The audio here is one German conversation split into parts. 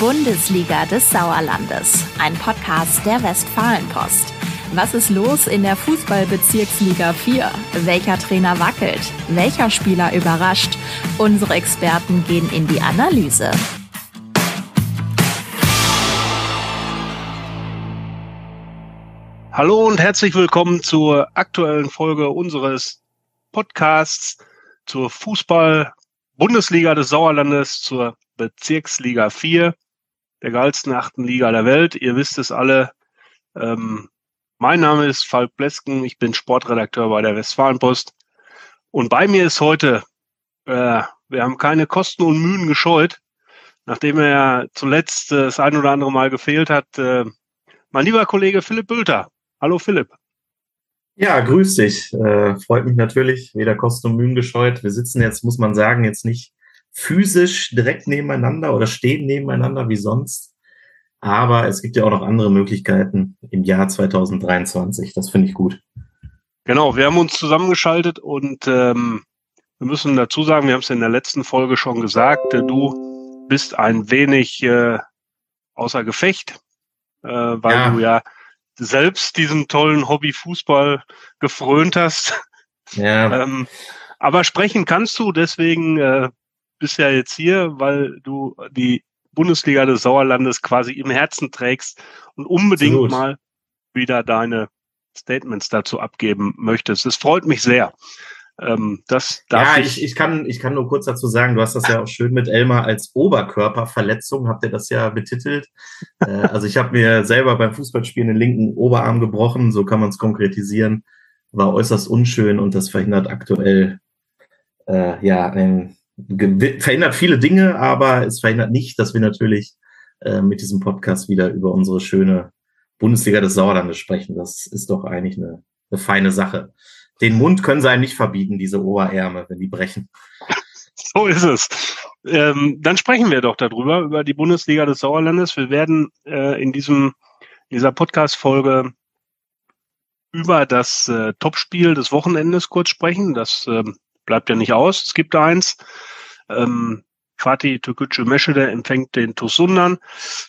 Bundesliga des Sauerlandes, ein Podcast der Westfalenpost. Was ist los in der Fußballbezirksliga 4? Welcher Trainer wackelt? Welcher Spieler überrascht? Unsere Experten gehen in die Analyse. Hallo und herzlich willkommen zur aktuellen Folge unseres Podcasts zur Fußball-Bundesliga des Sauerlandes, zur Bezirksliga 4, der geilsten achten Liga der Welt. Ihr wisst es alle. Ähm, mein Name ist Falk Blesken, ich bin Sportredakteur bei der Westfalenpost. Und bei mir ist heute, äh, wir haben keine Kosten und Mühen gescheut, nachdem er zuletzt äh, das ein oder andere Mal gefehlt hat, äh, mein lieber Kollege Philipp Bülter. Hallo Philipp. Ja, grüß dich. Äh, freut mich natürlich, weder Kosten und Mühen gescheut. Wir sitzen jetzt, muss man sagen, jetzt nicht physisch direkt nebeneinander oder stehen nebeneinander wie sonst. Aber es gibt ja auch noch andere Möglichkeiten im Jahr 2023. Das finde ich gut. Genau, wir haben uns zusammengeschaltet und ähm, wir müssen dazu sagen, wir haben es in der letzten Folge schon gesagt, äh, du bist ein wenig äh, außer Gefecht, äh, weil ja. du ja selbst diesem tollen Hobby Fußball gefrönt hast. Ja. ähm, aber sprechen kannst du, deswegen äh, bist ja jetzt hier, weil du die Bundesliga des Sauerlandes quasi im Herzen trägst und unbedingt Absolut. mal wieder deine Statements dazu abgeben möchtest. Es freut mich sehr. Ähm, das darf ja, ich, ich, ich, kann, ich kann nur kurz dazu sagen, du hast das ja auch schön mit Elmar als Oberkörperverletzung, habt ihr das ja betitelt. äh, also ich habe mir selber beim Fußballspielen den linken Oberarm gebrochen, so kann man es konkretisieren. War äußerst unschön und das verhindert aktuell äh, ja ein verhindert viele Dinge, aber es verhindert nicht, dass wir natürlich äh, mit diesem Podcast wieder über unsere schöne Bundesliga des Sauerlandes sprechen. Das ist doch eigentlich eine, eine feine Sache. Den Mund können sie einem nicht verbieten, diese Oberärme, wenn die brechen. So ist es. Ähm, dann sprechen wir doch darüber, über die Bundesliga des Sauerlandes. Wir werden äh, in diesem, dieser Podcast-Folge über das äh, Topspiel des Wochenendes kurz sprechen. Das äh, bleibt ja nicht aus. Es gibt eins. Ähm, Fatih Türkgücü Meschede empfängt den Tosundan.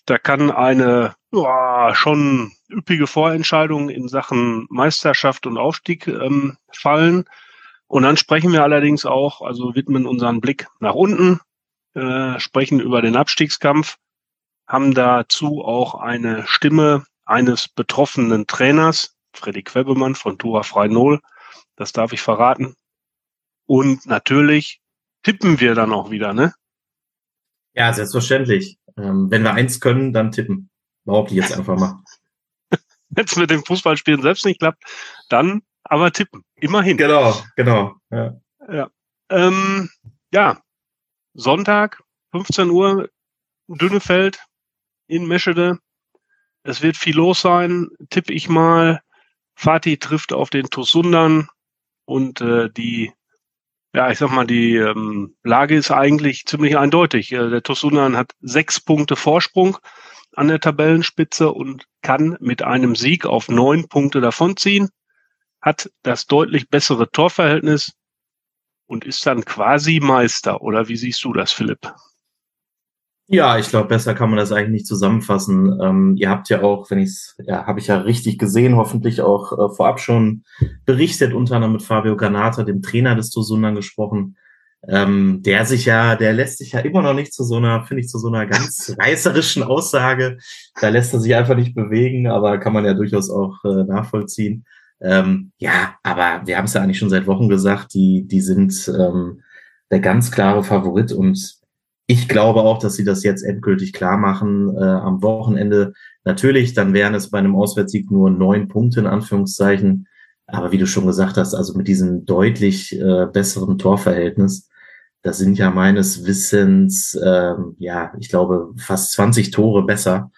Da kann eine ja, schon üppige Vorentscheidung in Sachen Meisterschaft und Aufstieg ähm, fallen. Und dann sprechen wir allerdings auch, also widmen unseren Blick nach unten, äh, sprechen über den Abstiegskampf, haben dazu auch eine Stimme eines betroffenen Trainers, Freddy Quebemann von Tura Frei Null. Das darf ich verraten. Und natürlich tippen wir dann auch wieder, ne? Ja, selbstverständlich. Ähm, wenn wir eins können, dann tippen. Behaupte ich jetzt einfach mal. Wenn es mit dem Fußballspielen selbst nicht klappt, dann aber tippen. Immerhin. Genau, genau. Ja. Ja. Ähm, ja. Sonntag, 15 Uhr, Dünnefeld in Meschede. Es wird viel los sein, tippe ich mal. Fatih trifft auf den Tosundan und äh, die ja, ich sag mal, die ähm, Lage ist eigentlich ziemlich eindeutig. Äh, der Tosunan hat sechs Punkte Vorsprung an der Tabellenspitze und kann mit einem Sieg auf neun Punkte davonziehen, hat das deutlich bessere Torverhältnis und ist dann quasi Meister. Oder wie siehst du das, Philipp? Ja, ich glaube, besser kann man das eigentlich nicht zusammenfassen. Ähm, ihr habt ja auch, wenn ich es, ja, habe ich ja richtig gesehen, hoffentlich auch äh, vorab schon berichtet, unter anderem mit Fabio Granata, dem Trainer des Tosundan, gesprochen. Ähm, der sich ja, der lässt sich ja immer noch nicht zu so einer, finde ich, zu so einer ganz reißerischen Aussage. Da lässt er sich einfach nicht bewegen, aber kann man ja durchaus auch äh, nachvollziehen. Ähm, ja, aber wir haben es ja eigentlich schon seit Wochen gesagt, die, die sind ähm, der ganz klare Favorit und ich glaube auch, dass sie das jetzt endgültig klar machen äh, am Wochenende. Natürlich, dann wären es bei einem Auswärtssieg nur neun Punkte in Anführungszeichen. Aber wie du schon gesagt hast, also mit diesem deutlich äh, besseren Torverhältnis, das sind ja meines Wissens, ähm, ja, ich glaube, fast 20 Tore besser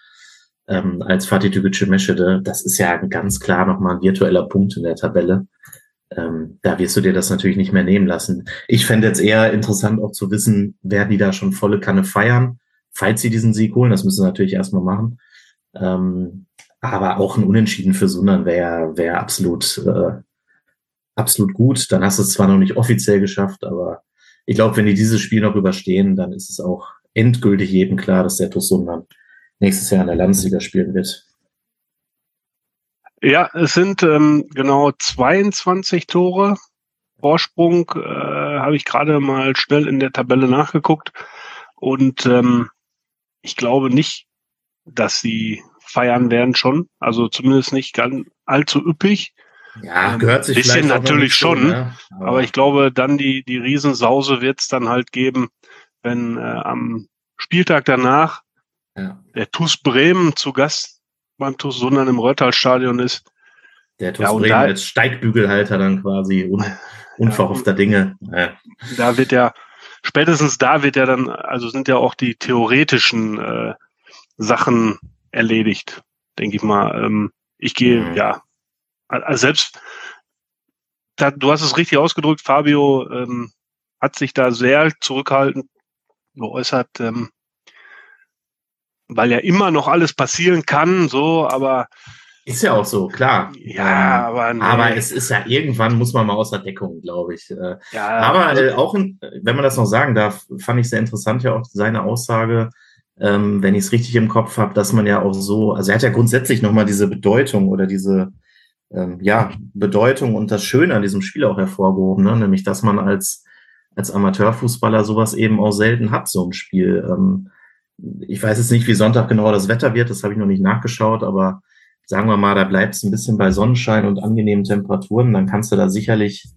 ähm, als Fatih Tügücü Meschede. Das ist ja ganz klar nochmal ein virtueller Punkt in der Tabelle ähm, da wirst du dir das natürlich nicht mehr nehmen lassen. Ich fände jetzt eher interessant auch zu wissen, werden die da schon volle Kanne feiern, falls sie diesen Sieg holen. Das müssen sie natürlich erstmal machen. Ähm, aber auch ein Unentschieden für Sundern wäre wär absolut, äh, absolut gut. Dann hast du es zwar noch nicht offiziell geschafft, aber ich glaube, wenn die dieses Spiel noch überstehen, dann ist es auch endgültig jedem klar, dass der TuS Sundern nächstes Jahr in der Landesliga spielen wird. Ja, es sind ähm, genau 22 Tore. Vorsprung äh, habe ich gerade mal schnell in der Tabelle nachgeguckt. Und ähm, ich glaube nicht, dass sie feiern werden schon. Also zumindest nicht ganz allzu üppig. Ja, gehört sich bisschen natürlich schon. Ne? Aber, aber, ich glaube, dann die, die Riesensause wird es dann halt geben, wenn äh, am Spieltag danach ja. der TuS Bremen zu Gast beim TuS Sundern im Röttalstadion ist. Der TuS ja, Bremen als Steigbügelhalter dann quasi un, unverhoffter ja, Dinge. Ja. Da wird ja, spätestens da wird ja dann, also sind ja auch die theoretischen äh, Sachen erledigt, denke ich mal. Ähm, ich gehe, mhm. ja, also selbst, da, du hast es richtig ausgedrückt, Fabio ähm, hat sich da sehr zurückhaltend geäußert, ähm, weil ja immer noch alles passieren kann, so, aber ist ja auch so, klar. Ja, ähm, aber, nee. aber es ist ja irgendwann muss man mal aus der Deckung, glaube ich. Äh. Ja, aber also, äh, auch, in, wenn man das noch sagen darf, fand ich sehr interessant ja auch seine Aussage, ähm, wenn ich es richtig im Kopf habe, dass man ja auch so, also er hat ja grundsätzlich nochmal diese Bedeutung oder diese ähm, ja Bedeutung und das Schöne an diesem Spiel auch hervorgehoben, ne? nämlich dass man als als Amateurfußballer sowas eben auch selten hat, so ein Spiel. Ähm, ich weiß jetzt nicht, wie Sonntag genau das Wetter wird, das habe ich noch nicht nachgeschaut, aber sagen wir mal, da bleibt es ein bisschen bei Sonnenschein und angenehmen Temperaturen, dann kannst du da sicherlich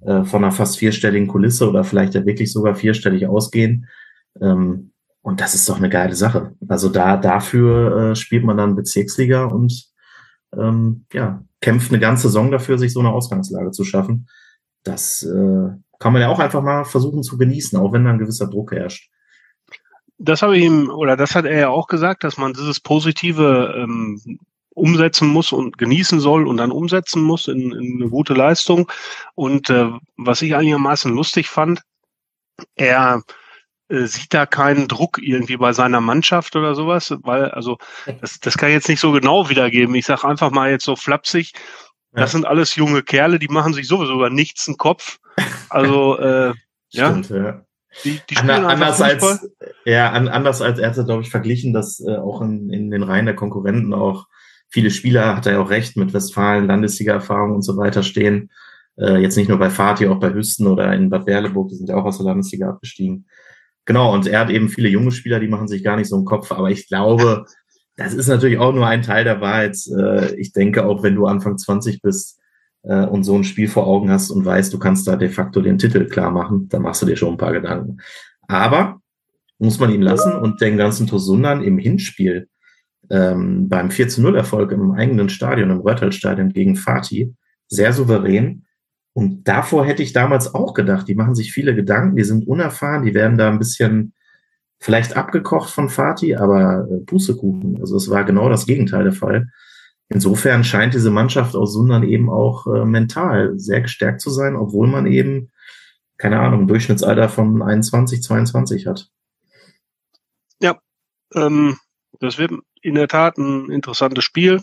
äh, von einer fast vierstelligen Kulisse oder vielleicht ja wirklich sogar vierstellig ausgehen. Ähm, und das ist doch eine geile Sache. Also da dafür äh, spielt man dann Bezirksliga und ähm, ja, kämpft eine ganze Saison dafür, sich so eine Ausgangslage zu schaffen. Das äh, kann man ja auch einfach mal versuchen zu genießen, auch wenn da ein gewisser Druck herrscht. Das habe ich ihm, oder das hat er ja auch gesagt, dass man dieses Positive ähm, umsetzen muss und genießen soll und dann umsetzen muss in, in eine gute Leistung. Und äh, was ich einigermaßen lustig fand, er äh, sieht da keinen Druck irgendwie bei seiner Mannschaft oder sowas, weil, also das, das kann ich jetzt nicht so genau wiedergeben. Ich sage einfach mal jetzt so flapsig, das sind alles junge Kerle, die machen sich sowieso über nichts einen Kopf. Also äh, Stimmt, ja. ja. Die, die spielen anders als ja anders als er hat glaube ich verglichen, dass äh, auch in, in den Reihen der Konkurrenten auch viele Spieler, hat er ja auch recht, mit Westfalen, Landesliga-Erfahrung und so weiter stehen. Äh, jetzt nicht nur bei Fatih, auch bei Hüsten oder in Bad Berleburg, die sind ja auch aus der Landesliga abgestiegen. Genau, und er hat eben viele junge Spieler, die machen sich gar nicht so einen Kopf, aber ich glaube, das ist natürlich auch nur ein Teil der Wahrheit. Äh, ich denke, auch wenn du Anfang 20 bist äh, und so ein Spiel vor Augen hast und weißt, du kannst da de facto den Titel klar machen, dann machst du dir schon ein paar Gedanken. Aber muss man ihm lassen und den ganzen Tosundan im Hinspiel ähm, beim 4 zu 0 Erfolg im eigenen Stadion, im Röttelstadion gegen Fatih, sehr souverän. Und davor hätte ich damals auch gedacht, die machen sich viele Gedanken, die sind unerfahren, die werden da ein bisschen vielleicht abgekocht von Fatih, aber äh, Pustekuchen. Also es war genau das Gegenteil der Fall. Insofern scheint diese Mannschaft aus Sundern eben auch äh, mental sehr gestärkt zu sein, obwohl man eben, keine Ahnung, Durchschnittsalter von 21, 22 hat. Ja, ähm, das wird in der Tat ein interessantes Spiel.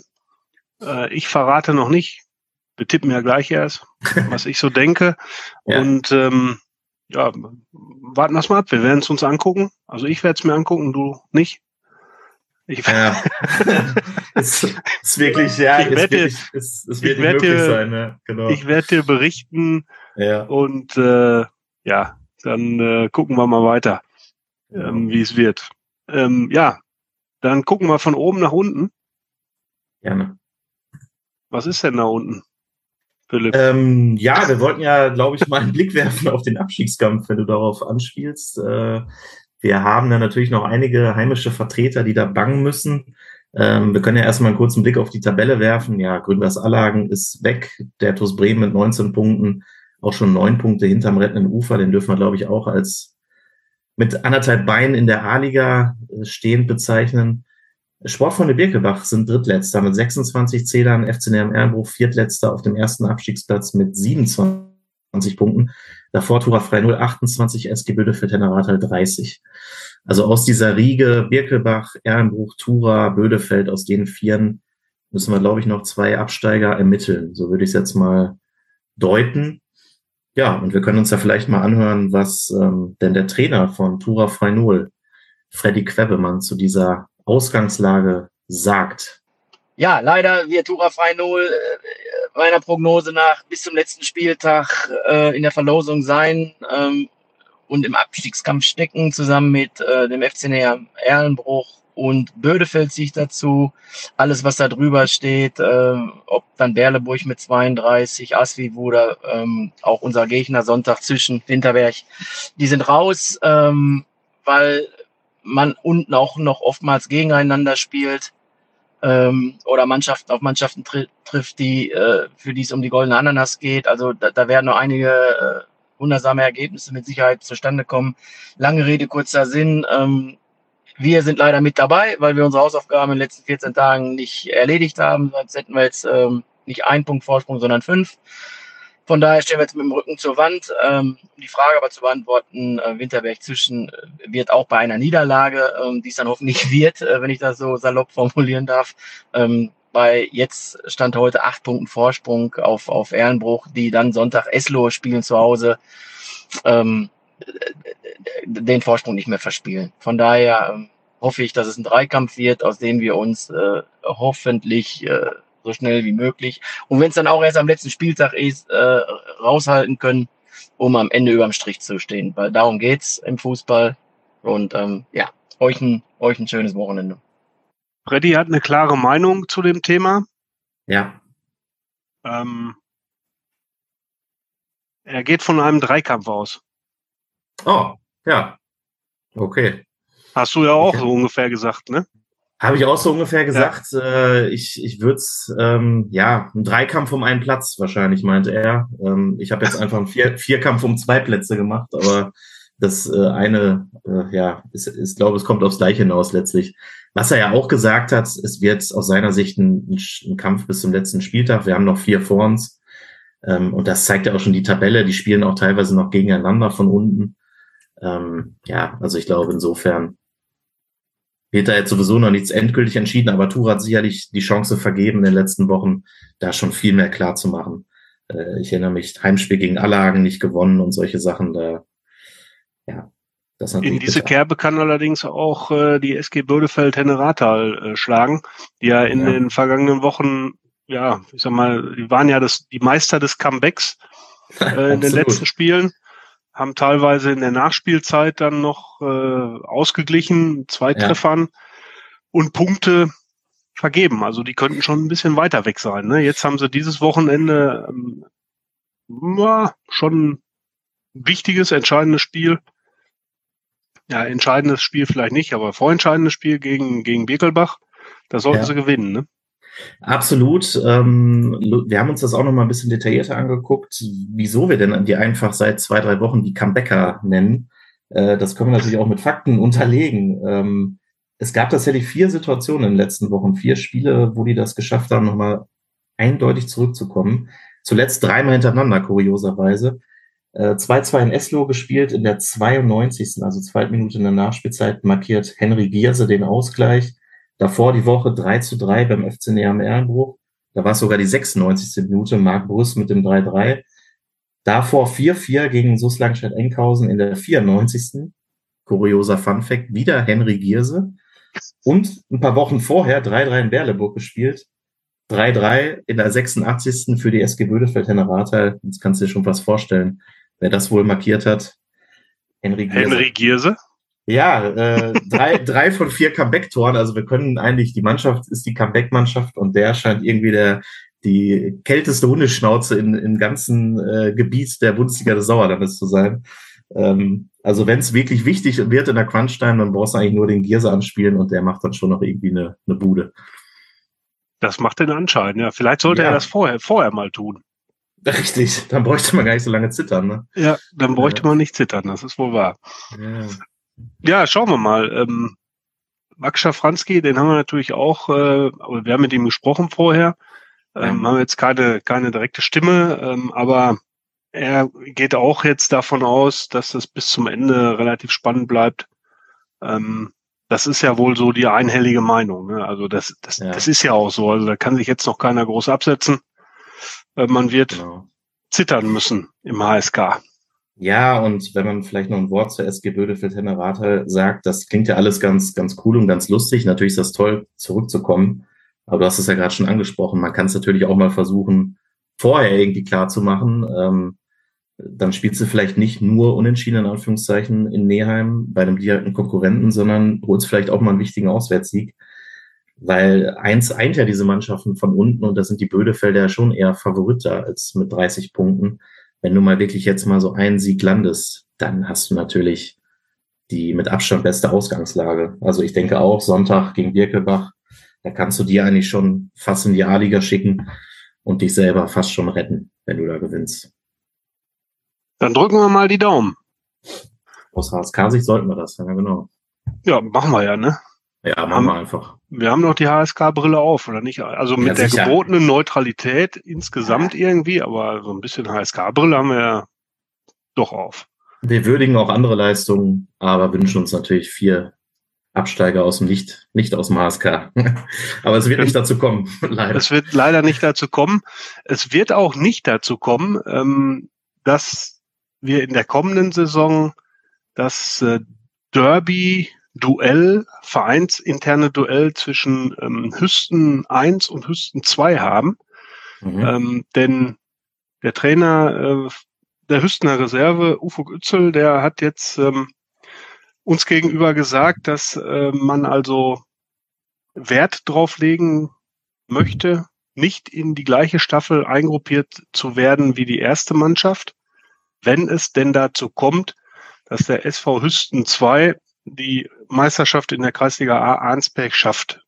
Äh, ich verrate noch nicht. Wir tippen ja gleich erst, was ich so denke. ja. Und ähm, ja, warten wir mal ab. Wir werden es uns angucken. Also ich werde es mir angucken, du nicht. Ich ja. es ist wirklich, ja, ich werde dir, es, es wird ich möglich dir, sein. Ne? Genau. Ich werde dir berichten ja. und äh, ja, dann äh, gucken wir mal weiter, ähm, wie es wird. Ähm, ja, dann gucken wir von oben nach unten. Gerne. Was ist denn da unten, Philipp? Ähm, ja, wir wollten ja, glaube ich, mal einen Blick werfen auf den Abstiegskampf, wenn du darauf anspielst. Äh, wir haben da natürlich noch einige heimische Vertreter, die da bangen müssen. Ähm, wir können ja erstmal einen kurzen Blick auf die Tabelle werfen. Ja, Gründers Allagen ist weg. Der TuS Bremen mit 19 Punkten, auch schon neun Punkte hinterm rettenden Ufer. Den dürfen wir, glaube ich, auch als mit anderthalb Beinen in der A-Liga äh, stehend bezeichnen. Sportfreunde Birkelbach sind Drittletzter mit 26 Zählern, FC Nerm Ehrenbruch Viertletzter auf dem ersten Abstiegsplatz mit 27 Punkten. Davor Tura Frei 0, 28, SG Bödefeld Henneratal 30. Also aus dieser Riege Birkelbach, Ehrenbruch, Tura, Bödefeld, aus den Vieren müssen wir, glaube ich, noch zwei Absteiger ermitteln. So würde ich es jetzt mal deuten. Ja, und wir können uns ja vielleicht mal anhören, was ähm, denn der Trainer von Tura Freinol Freddy Quebemann zu dieser Ausgangslage sagt. Ja, leider wird Tura frei null äh, meiner Prognose nach bis zum letzten Spieltag äh, in der Verlosung sein ähm, und im Abstiegskampf stecken, zusammen mit äh, dem FC Erlenbruch und Bödefeld sich dazu. Alles, was da drüber steht, äh, ob dann Berleburg mit 32, Asvivu oder ähm, auch unser Gegner Sonntag zwischen Winterberg, die sind raus, ähm, weil man unten auch noch oftmals gegeneinander spielt ähm, oder Mannschaften auf Mannschaften tri trifft, die äh, für die es um die goldene Ananas geht. Also da, da werden noch einige äh, wundersame Ergebnisse mit Sicherheit zustande kommen. Lange Rede, kurzer Sinn. Ähm, wir sind leider mit dabei, weil wir unsere Hausaufgaben in den letzten 14 Tagen nicht erledigt haben. Sonst hätten wir jetzt ähm, nicht einen Punkt Vorsprung, sondern fünf. Von daher stehen wir jetzt mit dem Rücken zur Wand. Ähm, die Frage aber zu beantworten, äh, Winterberg zwischen äh, wird auch bei einer Niederlage, ähm, die es dann hoffentlich wird, äh, wenn ich das so salopp formulieren darf, ähm, bei jetzt stand heute acht Punkten Vorsprung auf, auf Ehrenbruch, die dann Sonntag Eslo spielen zu Hause, ähm, den Vorsprung nicht mehr verspielen. Von daher hoffe ich, dass es ein Dreikampf wird, aus dem wir uns äh, hoffentlich äh, so schnell wie möglich. Und wenn es dann auch erst am letzten Spieltag ist, äh, raushalten können, um am Ende überm Strich zu stehen. Weil darum geht's im Fußball. Und ähm, ja, euch ein, euch ein schönes Wochenende. Freddy hat eine klare Meinung zu dem Thema. Ja. Ähm, er geht von einem Dreikampf aus. Oh, ja. Okay. Hast du ja auch okay. so ungefähr gesagt, ne? Habe ich auch so ungefähr gesagt. Ja. Äh, ich ich würde es, ähm, ja, ein Dreikampf um einen Platz wahrscheinlich, meinte er. Ähm, ich habe jetzt einfach einen Vier Vierkampf um zwei Plätze gemacht, aber das äh, eine, äh, ja, ist, ist glaube es kommt aufs Gleiche hinaus letztlich. Was er ja auch gesagt hat, es wird aus seiner Sicht ein, ein Kampf bis zum letzten Spieltag. Wir haben noch vier vor uns. Ähm, und das zeigt ja auch schon die Tabelle. Die spielen auch teilweise noch gegeneinander von unten. Ähm, ja, also ich glaube insofern Peter hat sowieso noch nichts endgültig entschieden, aber Tour hat sicherlich die Chance vergeben, in den letzten Wochen da schon viel mehr klar zu machen. Äh, ich erinnere mich, Heimspiel gegen Allagen nicht gewonnen und solche Sachen, da, ja. Das in diese bitter. Kerbe kann allerdings auch äh, die SG Bödefeld-Henne-Rathal äh, schlagen, die ja in ja. den vergangenen Wochen, ja, ich sag mal, die waren ja das, die Meister des Comebacks äh, in den letzten Spielen haben teilweise in der Nachspielzeit dann noch äh, ausgeglichen, zwei ja. Treffern und Punkte vergeben. Also die könnten schon ein bisschen weiter weg sein. Ne? Jetzt haben sie dieses Wochenende ähm, ja, schon ein wichtiges, entscheidendes Spiel. Ja, entscheidendes Spiel vielleicht nicht, aber vorentscheidendes Spiel gegen, gegen Birkelbach. Da sollten ja. sie gewinnen. Ne? Absolut. Ähm, wir haben uns das auch noch mal ein bisschen detaillierter angeguckt, wieso wir denn die einfach seit zwei, drei Wochen die Comebacker nennen. Äh, das können wir natürlich auch mit Fakten unterlegen. Ähm, es gab tatsächlich vier Situationen in den letzten Wochen, vier Spiele, wo die das geschafft haben, nochmal eindeutig zurückzukommen. Zuletzt dreimal hintereinander, kurioserweise. 2-2 äh, in Eslo gespielt, in der 92. also zweite Minute in der Nachspielzeit markiert Henry Gierse den Ausgleich. Davor die Woche 3 zu 3 beim FC Neam Ehrenbruch. Da war es sogar die 96. Minute, Marc Brüss mit dem 3-3. Davor 4-4 gegen Suslangstadt-Enkhausen in der 94. Kurioser Funfact, wieder Henry Gierse. Und ein paar Wochen vorher 3-3 in Berleburg gespielt. 3-3 in der 86. für die SG Bödefeld-Henne Rathal. Jetzt kannst du dir schon was vorstellen, wer das wohl markiert hat. Henry Gierse. Henry Gierse? Ja, äh, drei, drei von vier Comeback-Toren. Also wir können eigentlich, die Mannschaft ist die Comeback-Mannschaft und der scheint irgendwie der die kälteste Hundeschnauze in, im ganzen äh, Gebiet der Bundesliga des Sauerlandes zu sein. Ähm, also wenn es wirklich wichtig wird in der Quantstein, dann brauchst du eigentlich nur den Gierse anspielen und der macht dann schon noch irgendwie eine, eine Bude. Das macht den Anschein, ja. Vielleicht sollte ja. er das vorher, vorher mal tun. Richtig, dann bräuchte man gar nicht so lange zittern, ne? Ja, dann bräuchte ja. man nicht zittern, das ist wohl wahr. Ja. Ja, schauen wir mal. Ähm, Max Schafranski, den haben wir natürlich auch, äh, aber wir haben mit ihm gesprochen vorher. Ähm, mhm. Haben jetzt keine, keine direkte Stimme, ähm, aber er geht auch jetzt davon aus, dass das bis zum Ende relativ spannend bleibt. Ähm, das ist ja wohl so die einhellige Meinung. Ne? Also das, das, ja. das ist ja auch so. Also da kann sich jetzt noch keiner groß absetzen. Äh, man wird genau. zittern müssen im HSK. Ja, und wenn man vielleicht noch ein Wort zur SG Bödefeld Hennerate sagt, das klingt ja alles ganz, ganz cool und ganz lustig. Natürlich ist das toll, zurückzukommen. Aber du hast es ja gerade schon angesprochen. Man kann es natürlich auch mal versuchen, vorher irgendwie klar zu machen. Ähm, dann spielst du vielleicht nicht nur unentschieden in Anführungszeichen in Neheim bei einem direkten Konkurrenten, sondern holst vielleicht auch mal einen wichtigen Auswärtssieg. Weil eins eint ja diese Mannschaften von unten und da sind die Bödefelder ja schon eher Favoriter als mit 30 Punkten. Wenn du mal wirklich jetzt mal so einen Sieg landest, dann hast du natürlich die mit Abstand beste Ausgangslage. Also ich denke auch Sonntag gegen Birkelbach, da kannst du dir eigentlich schon fast in die A-Liga schicken und dich selber fast schon retten, wenn du da gewinnst. Dann drücken wir mal die Daumen. Aus HSK-Sicht sollten wir das, ja genau. Ja, machen wir ja, ne? Ja, machen wir einfach. Wir haben noch die HSK-Brille auf, oder nicht? Also mit ja, der gebotenen Neutralität insgesamt irgendwie, aber so ein bisschen HSK-Brille haben wir ja doch auf. Wir würdigen auch andere Leistungen, aber wünschen uns natürlich vier Absteiger aus dem Licht, nicht aus dem HSK. aber es wird nicht dazu kommen, leider. Es wird leider nicht dazu kommen. Es wird auch nicht dazu kommen, ähm, dass wir in der kommenden Saison das äh, Derby Duell, vereinsinterne Duell zwischen ähm, Hüsten 1 und Hüsten 2 haben. Mhm. Ähm, denn der Trainer äh, der Hüstener Reserve, Ufo Gützel, der hat jetzt ähm, uns gegenüber gesagt, dass äh, man also Wert drauf legen möchte, nicht in die gleiche Staffel eingruppiert zu werden wie die erste Mannschaft, wenn es denn dazu kommt, dass der SV Hüsten 2 die Meisterschaft in der Kreisliga A Arnsberg schafft.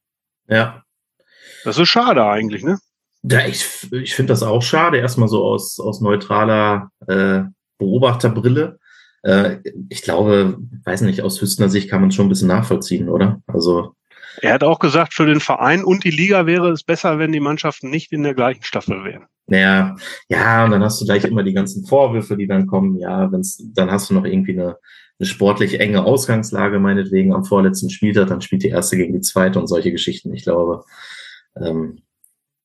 Ja. Das ist schade eigentlich, ne? Ja, ich, ich finde das auch schade, erstmal so aus, aus neutraler äh, Beobachterbrille. Äh, ich glaube, weiß nicht, aus Hüstener Sicht kann man es schon ein bisschen nachvollziehen, oder? Also. Er hat auch gesagt, für den Verein und die Liga wäre es besser, wenn die Mannschaften nicht in der gleichen Staffel wären. Naja, ja, und dann hast du gleich immer die ganzen Vorwürfe, die dann kommen. Ja, wenn's, dann hast du noch irgendwie eine, eine sportlich enge Ausgangslage, meinetwegen am vorletzten Spieltag, dann spielt die erste gegen die zweite und solche Geschichten. Ich glaube, ähm,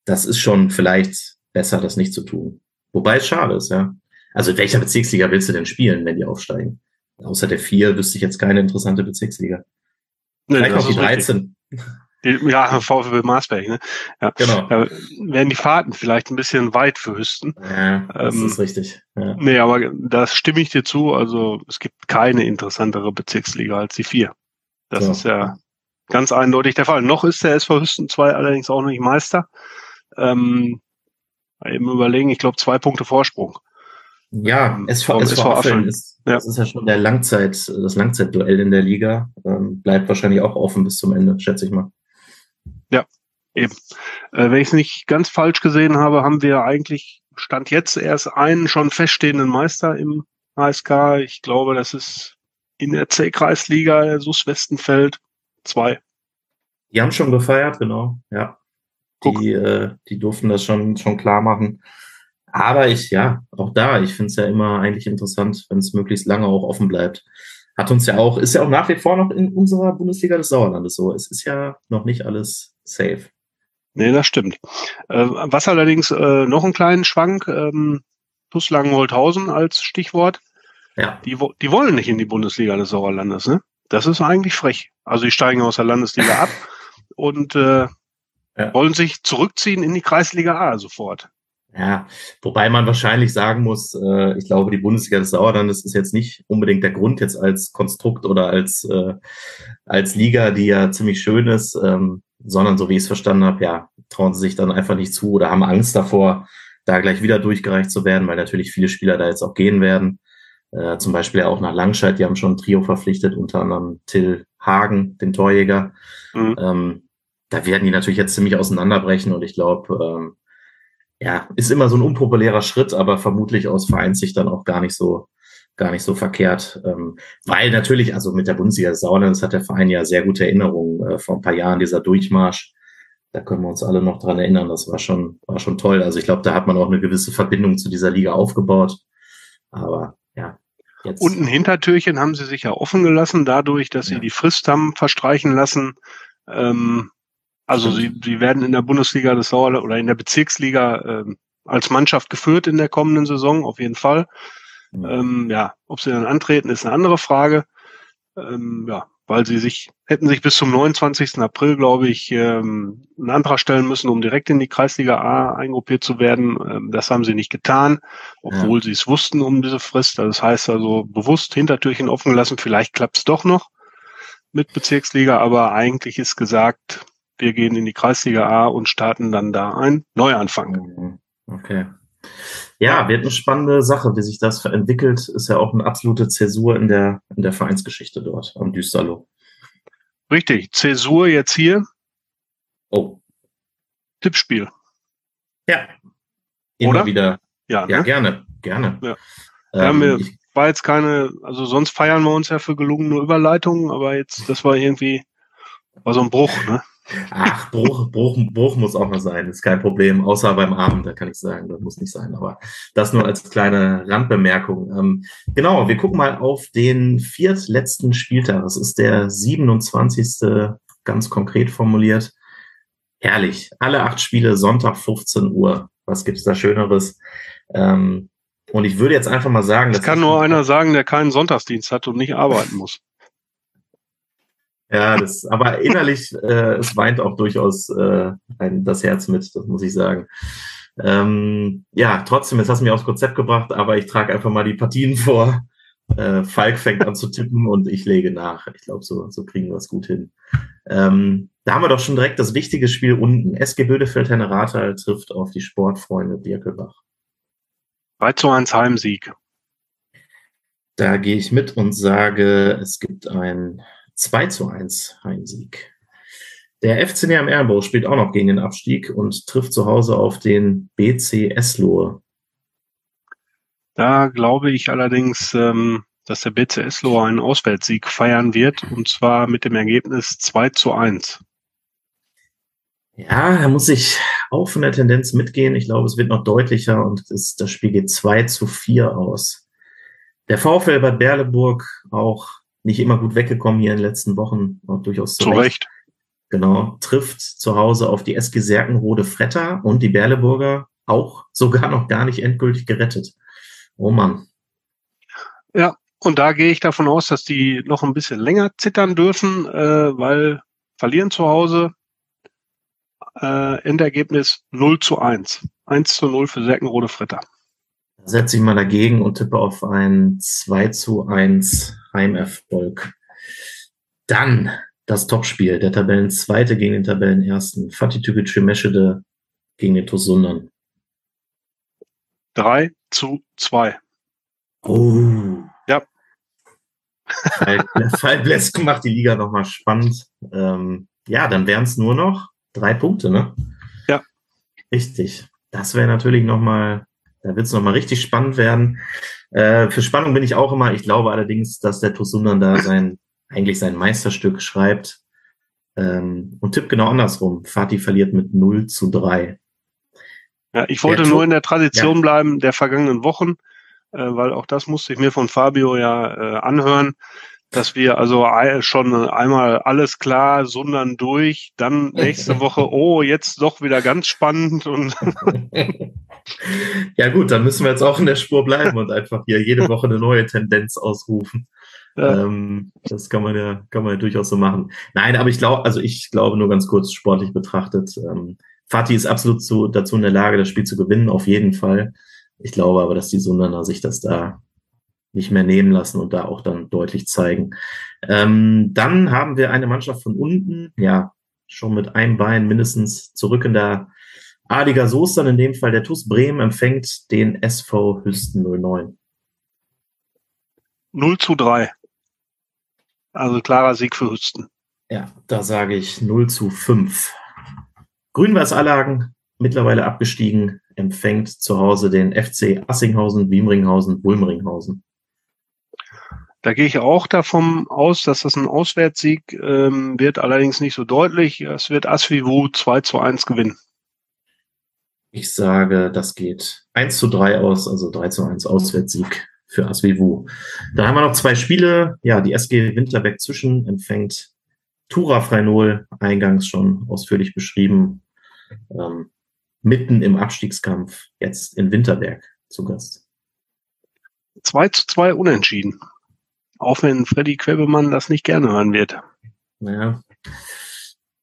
das ist schon vielleicht besser, das nicht zu tun. Wobei es schade ist, ja. Also in welcher Bezirksliga willst du denn spielen, wenn die aufsteigen? Außer der vier wüsste ich jetzt keine interessante Bezirksliga. Nee, vielleicht noch die 13. Richtig. Ja, VfB Marsberg, ne? Ja. Genau. Da wären die Fahrten vielleicht ein bisschen weit für Hüsten. Ja, das ähm, ist richtig. Ja. Nee, aber das stimme ich dir zu. Also es gibt keine interessantere Bezirksliga als die vier. Das so. ist ja ganz eindeutig der Fall. Noch ist der SV Hüsten 2 allerdings auch noch nicht Meister. Ähm, eben überlegen, ich glaube, zwei Punkte Vorsprung. Ja, SV, SV, SV Affeln ist, ja. das ist ja schon der Langzeit, das Langzeitduell in der Liga. Ähm, bleibt wahrscheinlich auch offen bis zum Ende, schätze ich mal. Ja, eben. Äh, wenn ich es nicht ganz falsch gesehen habe, haben wir eigentlich Stand jetzt erst einen schon feststehenden Meister im HSK. Ich glaube, das ist in der C-Kreisliga SUS Westenfeld 2. Die haben schon gefeiert, genau, ja. Die, äh, die durften das schon, schon klar machen. Aber ich, ja, auch da, ich finde es ja immer eigentlich interessant, wenn es möglichst lange auch offen bleibt hat uns ja auch, ist ja auch nach wie vor noch in unserer Bundesliga des Sauerlandes so. Es ist ja noch nicht alles safe. Nee, das stimmt. Äh, was allerdings äh, noch einen kleinen Schwank, ähm, plus Langenholthausen als Stichwort. Ja. Die, die wollen nicht in die Bundesliga des Sauerlandes, ne? Das ist eigentlich frech. Also die steigen aus der Landesliga ab und äh, ja. wollen sich zurückziehen in die Kreisliga A sofort. Ja, wobei man wahrscheinlich sagen muss, äh, ich glaube, die Bundesliga des Sauerlandes ist jetzt nicht unbedingt der Grund jetzt als Konstrukt oder als, äh, als Liga, die ja ziemlich schön ist, ähm, sondern so wie ich es verstanden habe, ja, trauen sie sich dann einfach nicht zu oder haben Angst davor, da gleich wieder durchgereicht zu werden, weil natürlich viele Spieler da jetzt auch gehen werden. Äh, zum Beispiel auch nach Langscheid, die haben schon ein Trio verpflichtet, unter anderem Till Hagen, den Torjäger. Mhm. Ähm, da werden die natürlich jetzt ziemlich auseinanderbrechen und ich glaube, ähm, ja, ist immer so ein unpopulärer Schritt, aber vermutlich aus Vereinssicht dann auch gar nicht so, gar nicht so verkehrt. Ähm, weil natürlich, also mit der Bundesliga Sauerlands hat der Verein ja sehr gute Erinnerungen äh, vor ein paar Jahren, dieser Durchmarsch. Da können wir uns alle noch dran erinnern. Das war schon, war schon toll. Also ich glaube, da hat man auch eine gewisse Verbindung zu dieser Liga aufgebaut. Aber ja. Jetzt. Und ein Hintertürchen haben sie sich ja offen gelassen, dadurch, dass ja. sie die Frist haben verstreichen lassen, ähm, also sie, sie werden in der Bundesliga des Sauerland oder in der Bezirksliga äh, als Mannschaft geführt in der kommenden Saison, auf jeden Fall. Mhm. Ähm, ja, ob sie dann antreten, ist eine andere Frage. Ähm, ja, weil sie sich, hätten sich bis zum 29. April, glaube ich, ähm, einen Antrag stellen müssen, um direkt in die Kreisliga A eingruppiert zu werden. Ähm, das haben sie nicht getan, obwohl ja. sie es wussten um diese Frist. Das heißt also bewusst Hintertürchen offen gelassen. Vielleicht klappt es doch noch mit Bezirksliga, aber eigentlich ist gesagt, wir gehen in die Kreisliga A und starten dann da ein Neuanfang. Mhm. Okay. Ja, wird eine spannende Sache, wie sich das entwickelt. Ist ja auch eine absolute Zäsur in der, in der Vereinsgeschichte dort am Düsterloh. Richtig, Zäsur jetzt hier. Oh. Tippspiel. Ja. Immer Oder? wieder. Ja, ja ne? gerne, gerne. Ja. Ähm, wir, war jetzt keine, also sonst feiern wir uns ja für gelungene Überleitungen, aber jetzt, das war irgendwie, war so ein Bruch, ne? Ach, Bruch, Bruch, Bruch muss auch mal sein, ist kein Problem, außer beim Abend, da kann ich sagen, das muss nicht sein, aber das nur als kleine Randbemerkung. Ähm, genau, wir gucken mal auf den viertletzten Spieltag, das ist der 27. ganz konkret formuliert. Herrlich, alle acht Spiele Sonntag 15 Uhr, was gibt's da Schöneres? Ähm, und ich würde jetzt einfach mal sagen, das kann nur einer sagen, der keinen Sonntagsdienst hat und nicht arbeiten muss. Ja, das, aber innerlich, äh, es weint auch durchaus äh, ein, das Herz mit, das muss ich sagen. Ähm, ja, trotzdem, jetzt hast du mich aufs Konzept gebracht, aber ich trage einfach mal die Partien vor. Äh, Falk fängt an zu tippen und ich lege nach. Ich glaube, so, so kriegen wir es gut hin. Ähm, da haben wir doch schon direkt das wichtige Spiel unten. SG Bödefeld Henne Rathal trifft auf die Sportfreunde Birkelbach. 3 zu 1 Heimsieg. Da gehe ich mit und sage, es gibt ein 2 zu 1 Heimsieg. Der FC am Ehrenbau spielt auch noch gegen den Abstieg und trifft zu Hause auf den BC Eslohe. Da glaube ich allerdings, ähm, dass der BC Eslohe einen Auswärtssieg feiern wird und zwar mit dem Ergebnis 2 zu 1. Ja, da muss ich auch von der Tendenz mitgehen. Ich glaube, es wird noch deutlicher und das, das Spiel geht 2 zu 4 aus. Der VfL Bad Berleburg auch nicht immer gut weggekommen hier in den letzten Wochen, auch durchaus zu. Recht. Genau, trifft zu Hause auf die SG Serkenrode Fretter und die Berleburger auch sogar noch gar nicht endgültig gerettet. Oh Mann. Ja, und da gehe ich davon aus, dass die noch ein bisschen länger zittern dürfen, äh, weil verlieren zu Hause. Äh, Endergebnis 0 zu 1. 1 zu 0 für Serkenrode Fretter. Setze ich mal dagegen und tippe auf ein 2 zu 1 Heimerfolg. Dann das Topspiel, der Tabellenzweite gegen den Tabellenersten. Fatih Tübitschü Meschede gegen den Tosundan. 3 zu 2. Oh. Ja. Fall Blesk macht die Liga nochmal spannend. Ähm, ja, dann wären es nur noch drei Punkte, ne? Ja. Richtig. Das wäre natürlich nochmal da wird es nochmal richtig spannend werden. Äh, für Spannung bin ich auch immer. Ich glaube allerdings, dass der Tosundan da sein, eigentlich sein Meisterstück schreibt. Ähm, und Tipp genau andersrum. Fatih verliert mit 0 zu 3. Ja, ich wollte nur in der Tradition ja. bleiben der vergangenen Wochen, äh, weil auch das musste ich mir von Fabio ja äh, anhören dass wir also schon einmal alles klar, sondern durch, dann nächste Woche, oh, jetzt doch wieder ganz spannend und ja gut, dann müssen wir jetzt auch in der Spur bleiben und einfach hier jede Woche eine neue Tendenz ausrufen. Ja. Ähm, das kann man ja, kann man ja durchaus so machen. Nein, aber ich glaube, also ich glaube nur ganz kurz sportlich betrachtet, ähm, Fatih ist absolut zu, dazu in der Lage, das Spiel zu gewinnen, auf jeden Fall. Ich glaube aber, dass die Sundaner sich das da nicht mehr nehmen lassen und da auch dann deutlich zeigen. Ähm, dann haben wir eine Mannschaft von unten, ja, schon mit einem Bein mindestens zurück in der A-Liga Soestern, in dem Fall der TuS Bremen empfängt den SV Hüsten 09. 0 zu 3. Also klarer Sieg für Hüsten. Ja, da sage ich 0 zu 5. Grün-Weiß Allagen, mittlerweile abgestiegen, empfängt zu Hause den FC Assinghausen, Wiemringhausen, Wulmringhausen. Da gehe ich auch davon aus, dass das ein Auswärtssieg ähm, wird, allerdings nicht so deutlich. Es wird Asvivu 2 zu 1 gewinnen. Ich sage, das geht 1 zu 3 aus, also 3 zu 1 Auswärtssieg für Asvivu. Dann haben wir noch zwei Spiele. Ja, die SG Winterberg zwischen empfängt Tura Freinol, eingangs schon ausführlich beschrieben, ähm, mitten im Abstiegskampf, jetzt in Winterberg zu Gast. 2 zu 2 unentschieden. Auch wenn Freddy Quebemann das nicht gerne hören wird. Ja.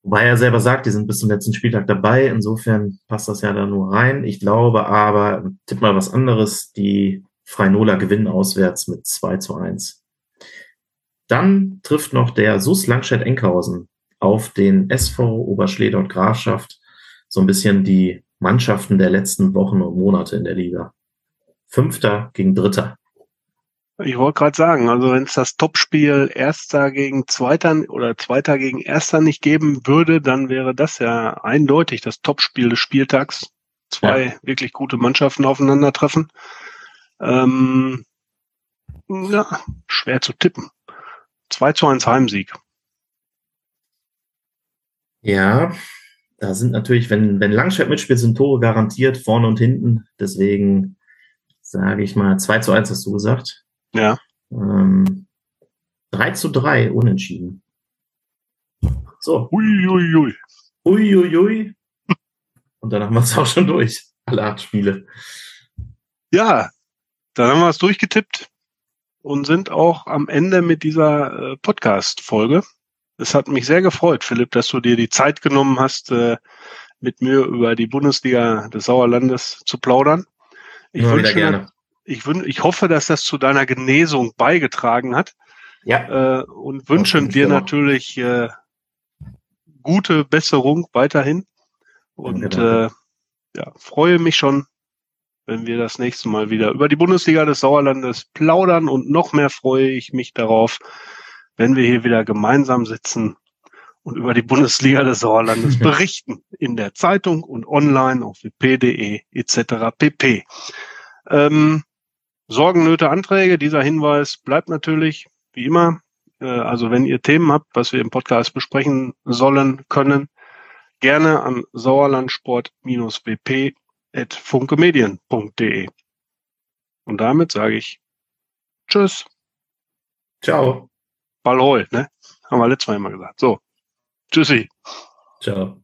Wobei er selber sagt, die sind bis zum letzten Spieltag dabei. Insofern passt das ja da nur rein. Ich glaube aber, tipp mal was anderes. Die Freinola gewinnen auswärts mit 2 zu 1. Dann trifft noch der SUS Langstedt-Enkhausen auf den SV Oberschleder und Grafschaft. So ein bisschen die Mannschaften der letzten Wochen und Monate in der Liga. Fünfter gegen Dritter. Ich wollte gerade sagen, also wenn es das Topspiel Erster gegen Zweiter oder Zweiter gegen Erster nicht geben würde, dann wäre das ja eindeutig das Topspiel des Spieltags. Zwei ja. wirklich gute Mannschaften aufeinandertreffen. Ähm, ja, schwer zu tippen. 2 zu 1 Heimsieg. Ja, da sind natürlich, wenn, wenn Langscheid mitspielt, sind Tore garantiert, vorne und hinten. Deswegen sage ich mal 2 zu 1 hast du gesagt. Ja. Ähm, 3 zu 3 unentschieden. So. Uiuiui. Uiuiui. Und dann haben wir es auch schon durch. Alle acht Spiele. Ja, dann haben wir es durchgetippt und sind auch am Ende mit dieser äh, Podcast-Folge. Es hat mich sehr gefreut, Philipp, dass du dir die Zeit genommen hast, äh, mit mir über die Bundesliga des Sauerlandes zu plaudern. Ich Immer wünsche, gerne. Ich, wün ich hoffe, dass das zu deiner Genesung beigetragen hat. Ja. Äh, und wünsche dir natürlich äh, gute Besserung weiterhin. Und äh, ja, freue mich schon, wenn wir das nächste Mal wieder über die Bundesliga des Sauerlandes plaudern. Und noch mehr freue ich mich darauf, wenn wir hier wieder gemeinsam sitzen und über die Bundesliga des Sauerlandes berichten. In der Zeitung und online auf wp.de etc. pp. Ähm, Sorgen, Nöte, Anträge. Dieser Hinweis bleibt natürlich wie immer. Äh, also wenn ihr Themen habt, was wir im Podcast besprechen sollen, können, gerne an sauerlandsport-wp.funkemedien.de. Und damit sage ich Tschüss. Ciao. Ball holt, ne? Haben wir letztes Mal immer gesagt. So. Tschüssi. Ciao.